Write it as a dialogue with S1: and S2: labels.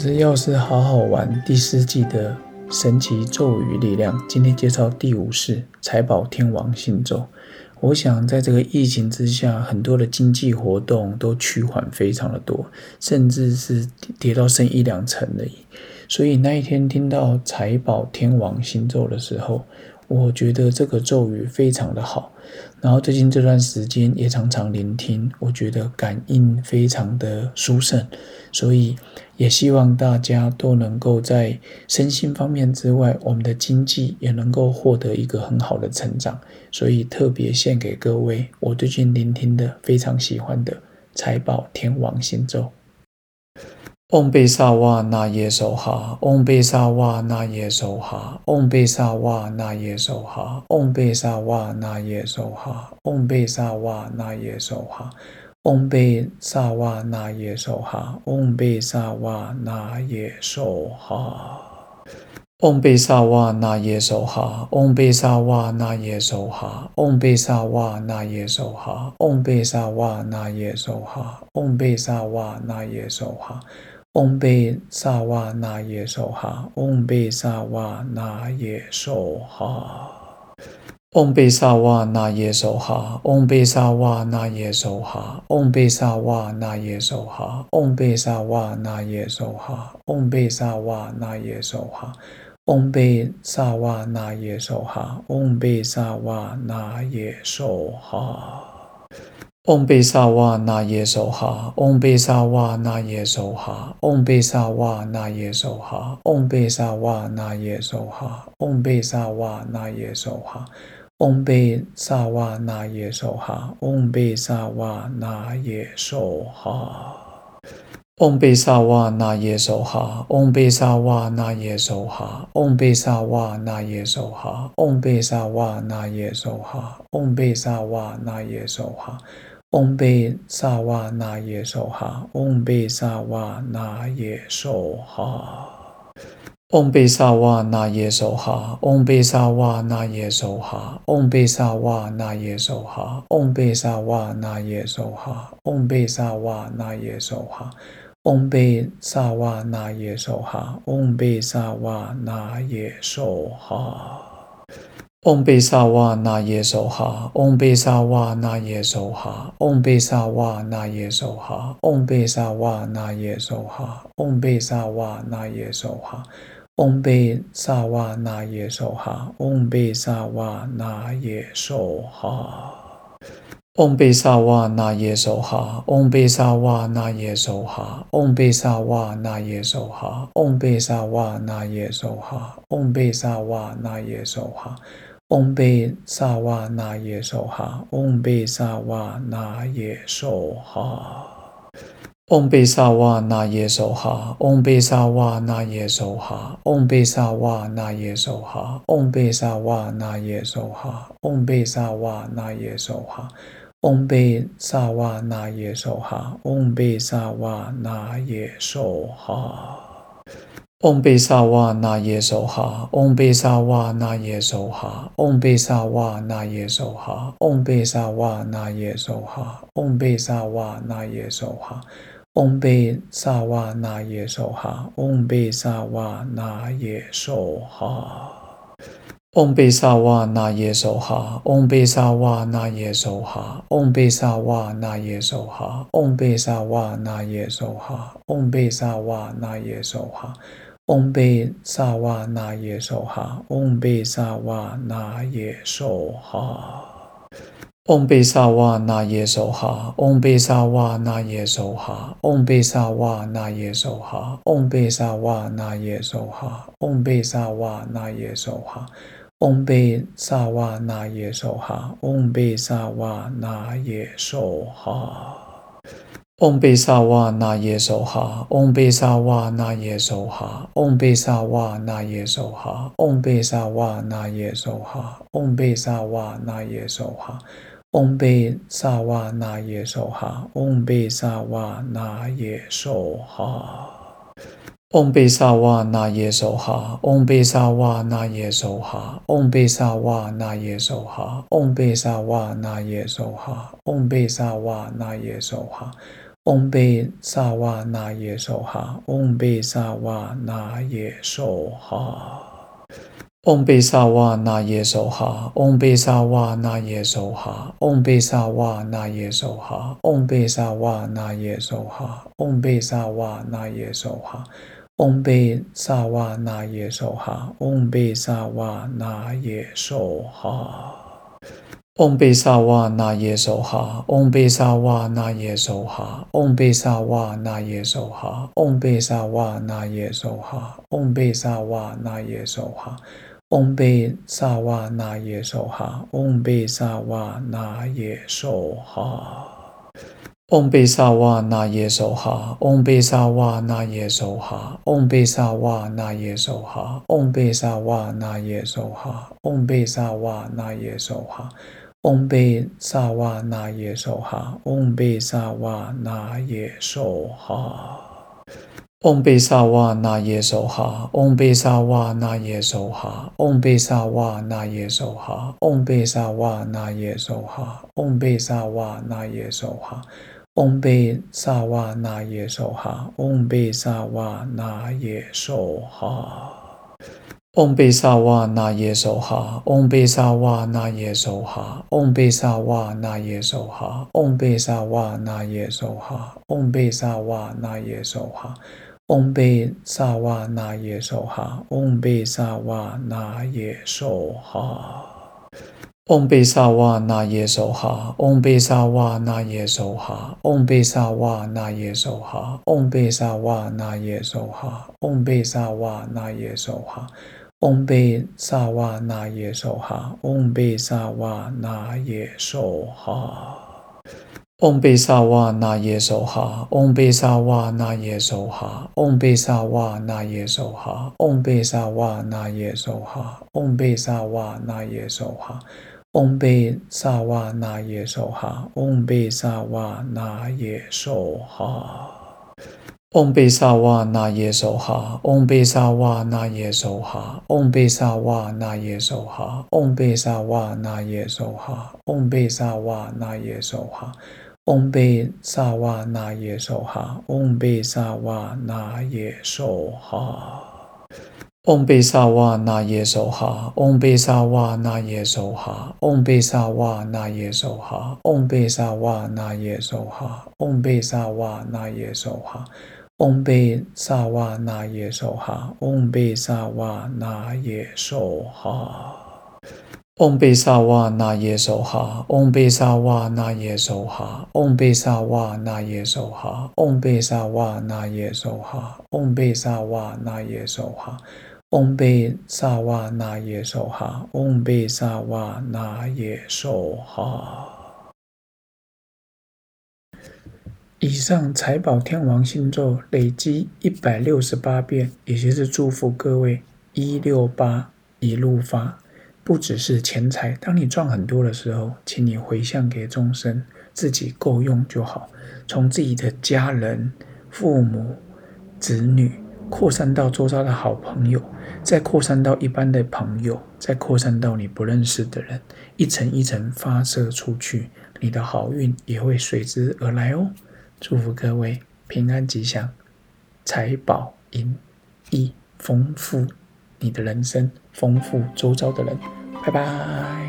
S1: 只要是好好玩第四季的神奇咒语力量，今天介绍第五式财宝天王星咒。我想在这个疫情之下，很多的经济活动都趋缓非常的多，甚至是跌到剩一两成而已。所以那一天听到财宝天王星咒的时候，我觉得这个咒语非常的好。然后最近这段时间也常常聆听，我觉得感应非常的殊胜，所以也希望大家都能够在身心方面之外，我们的经济也能够获得一个很好的成长。所以特别献给各位，我最近聆听的非常喜欢的财宝天王星咒。嗡贝萨瓦那耶梭哈，嗡贝萨瓦那耶梭哈，嗡贝萨瓦那耶梭哈，嗡贝萨瓦那耶梭哈，嗡贝萨瓦那耶梭哈，嗡贝萨瓦那耶梭哈，嗡贝萨瓦那耶梭哈。嗡贝萨瓦那耶梭哈，嗡贝萨瓦那耶梭哈，嗡贝萨瓦那耶梭哈，嗡贝萨瓦那耶梭哈，嗡贝萨瓦那耶梭哈。嗡贝萨瓦那耶梭哈，嗡贝萨瓦那耶梭哈，嗡贝萨瓦那耶梭哈，嗡贝萨瓦那耶梭哈，嗡贝萨瓦那耶梭哈，嗡贝萨瓦那耶梭哈，嗡贝萨瓦那耶梭哈，嗡贝萨瓦那耶梭哈，嗡贝萨瓦那耶梭哈。嗡贝萨瓦那耶娑哈，嗡贝萨瓦那耶娑哈，嗡贝萨瓦那耶娑哈，嗡贝萨瓦那耶娑哈，嗡贝萨瓦那耶娑哈，嗡贝萨瓦那耶娑哈，嗡贝萨瓦那耶娑哈。嗡贝萨瓦那耶娑哈，嗡贝萨瓦那耶娑哈，嗡贝萨瓦那耶娑哈，嗡贝萨瓦那耶娑哈，嗡贝萨瓦那耶娑哈。嗡贝萨瓦那耶梭哈，嗡贝萨瓦那耶梭哈，嗡贝萨瓦那耶梭哈，嗡贝萨瓦那耶梭哈，嗡贝萨瓦那耶梭哈，嗡贝萨瓦那耶梭哈，嗡贝萨瓦那耶梭哈，嗡贝萨瓦那耶梭哈，嗡贝萨瓦那耶梭哈。嗡贝萨瓦那耶梭哈，嗡贝萨瓦那耶梭哈，嗡贝萨瓦那耶梭哈，嗡贝萨瓦那耶梭哈，嗡贝萨瓦那耶梭哈，嗡贝萨瓦那耶梭哈，嗡贝萨瓦那耶梭哈，嗡贝萨瓦那耶梭哈，嗡贝萨瓦那耶梭哈，嗡贝萨瓦那耶梭哈，嗡贝萨瓦那耶梭哈，嗡贝萨瓦那耶梭哈。嗡贝萨瓦那耶梭哈，嗡贝萨瓦那耶梭哈，嗡贝萨瓦那耶梭哈，嗡贝萨瓦那耶梭哈，嗡贝萨瓦那耶梭哈，嗡贝萨瓦那耶梭哈，嗡贝萨瓦那耶梭哈，嗡贝萨瓦那耶梭哈，嗡贝萨瓦那耶梭哈。唵贝萨瓦那耶娑哈，唵贝萨瓦那耶娑哈，唵贝萨瓦那耶娑哈，唵贝萨瓦那耶娑哈，唵贝萨瓦那耶娑哈，唵贝萨瓦那耶娑哈，唵贝萨瓦那耶娑哈。唵贝萨瓦那耶娑哈，唵贝萨瓦那耶娑哈，唵贝萨瓦那耶娑哈，唵贝萨瓦那耶娑哈，唵贝萨瓦那耶娑哈。嗡贝萨瓦那耶梭哈，嗡贝萨瓦那耶梭哈，嗡贝萨瓦那耶梭哈，嗡贝萨瓦那耶梭哈，嗡贝萨瓦那耶梭哈，嗡贝萨瓦那耶梭哈，嗡贝萨瓦那耶梭哈，嗡贝萨瓦那耶梭哈，嗡贝萨瓦那耶梭哈。嗡贝萨瓦那耶首哈，嗡贝萨瓦那耶首哈，嗡贝萨瓦那耶首哈，嗡贝萨瓦那耶首哈，嗡贝萨瓦那耶首哈，嗡贝萨瓦那耶首哈，嗡贝萨瓦那耶首哈。嗡贝萨瓦那耶首哈，嗡贝萨瓦那耶首哈，嗡贝萨瓦那耶首哈，嗡贝萨瓦那耶首哈，嗡贝萨瓦那耶首哈。嗡贝萨瓦那耶娑哈，嗡贝萨瓦那耶娑哈，嗡贝萨瓦那耶娑哈，嗡贝萨瓦那耶娑哈，嗡贝萨瓦那耶娑哈，嗡贝萨瓦那耶娑哈，嗡贝萨瓦那耶娑哈，嗡贝萨瓦那耶娑哈，嗡贝萨瓦那耶娑哈。嗡贝萨瓦那耶首哈，嗡贝萨瓦那耶首哈，嗡贝萨瓦那耶首哈，嗡贝萨瓦那耶首哈，嗡贝萨瓦那耶首哈，嗡贝萨瓦那耶首哈，嗡贝萨瓦那耶首哈。嗡贝萨瓦那耶首哈，嗡贝萨瓦那耶首哈，嗡贝萨瓦那耶首哈，嗡贝萨瓦那耶首哈，嗡贝萨瓦那耶首哈。嗡嗡贝萨瓦那耶梭哈，嗡贝萨瓦那耶梭哈，嗡贝萨瓦那耶梭哈，嗡贝萨瓦那耶梭哈，嗡贝萨瓦那耶梭哈，嗡贝萨瓦那耶梭哈，嗡贝萨瓦那耶梭哈，嗡贝萨瓦那耶梭哈，嗡贝萨瓦那耶梭哈。嗡贝萨瓦那耶娑哈，嗡贝萨瓦那耶娑哈，嗡贝萨瓦那耶娑哈，嗡贝萨瓦那耶娑哈，嗡贝萨瓦那耶娑哈，嗡贝萨瓦那耶娑哈，嗡贝萨瓦那耶娑哈，嗡贝萨瓦那耶娑哈，嗡贝萨瓦那耶娑哈，嗡贝萨瓦那耶娑哈，嗡贝萨瓦那耶娑哈，嗡贝萨瓦那耶娑哈。嗡贝萨瓦那耶娑哈，嗡贝萨瓦那耶娑哈，嗡贝萨瓦那耶娑哈，嗡贝萨瓦那耶娑哈，嗡贝萨瓦那耶娑哈，嗡贝萨瓦那耶娑哈，嗡贝萨瓦那耶娑哈，嗡贝萨瓦那耶娑哈，嗡贝萨瓦那耶娑哈。嗡贝萨瓦那耶娑哈，嗡贝萨瓦那耶娑哈，嗡贝萨瓦那耶娑哈，嗡贝萨瓦那耶娑哈，嗡贝萨瓦那耶娑哈，嗡贝萨瓦那耶娑哈，嗡贝萨瓦那耶娑哈，嗡贝萨瓦那耶娑哈，嗡贝萨瓦那耶娑哈，嗡贝萨瓦那耶娑哈，嗡贝萨瓦那耶娑哈，嗡贝萨瓦那耶娑哈。嗡贝萨瓦那耶娑哈，嗡贝萨瓦那耶娑哈，嗡贝萨瓦那耶娑哈，嗡贝萨瓦那耶娑哈，嗡贝萨瓦那耶娑哈，嗡贝萨瓦那耶娑哈，嗡贝萨瓦那耶娑哈，嗡贝萨瓦那耶娑哈，嗡贝萨瓦那耶娑哈。以上财宝天王星咒累积一百六十八遍，也就是祝福各位一六八一路发。不只是钱财，当你赚很多的时候，请你回向给众生，自己够用就好。从自己的家人、父母、子女，扩散到周遭的好朋友，再扩散到一般的朋友，再扩散到你不认识的人，一层一层发射出去，你的好运也会随之而来哦。祝福各位平安吉祥，财宝盈溢，丰富你的人生，丰富周遭的人。拜拜。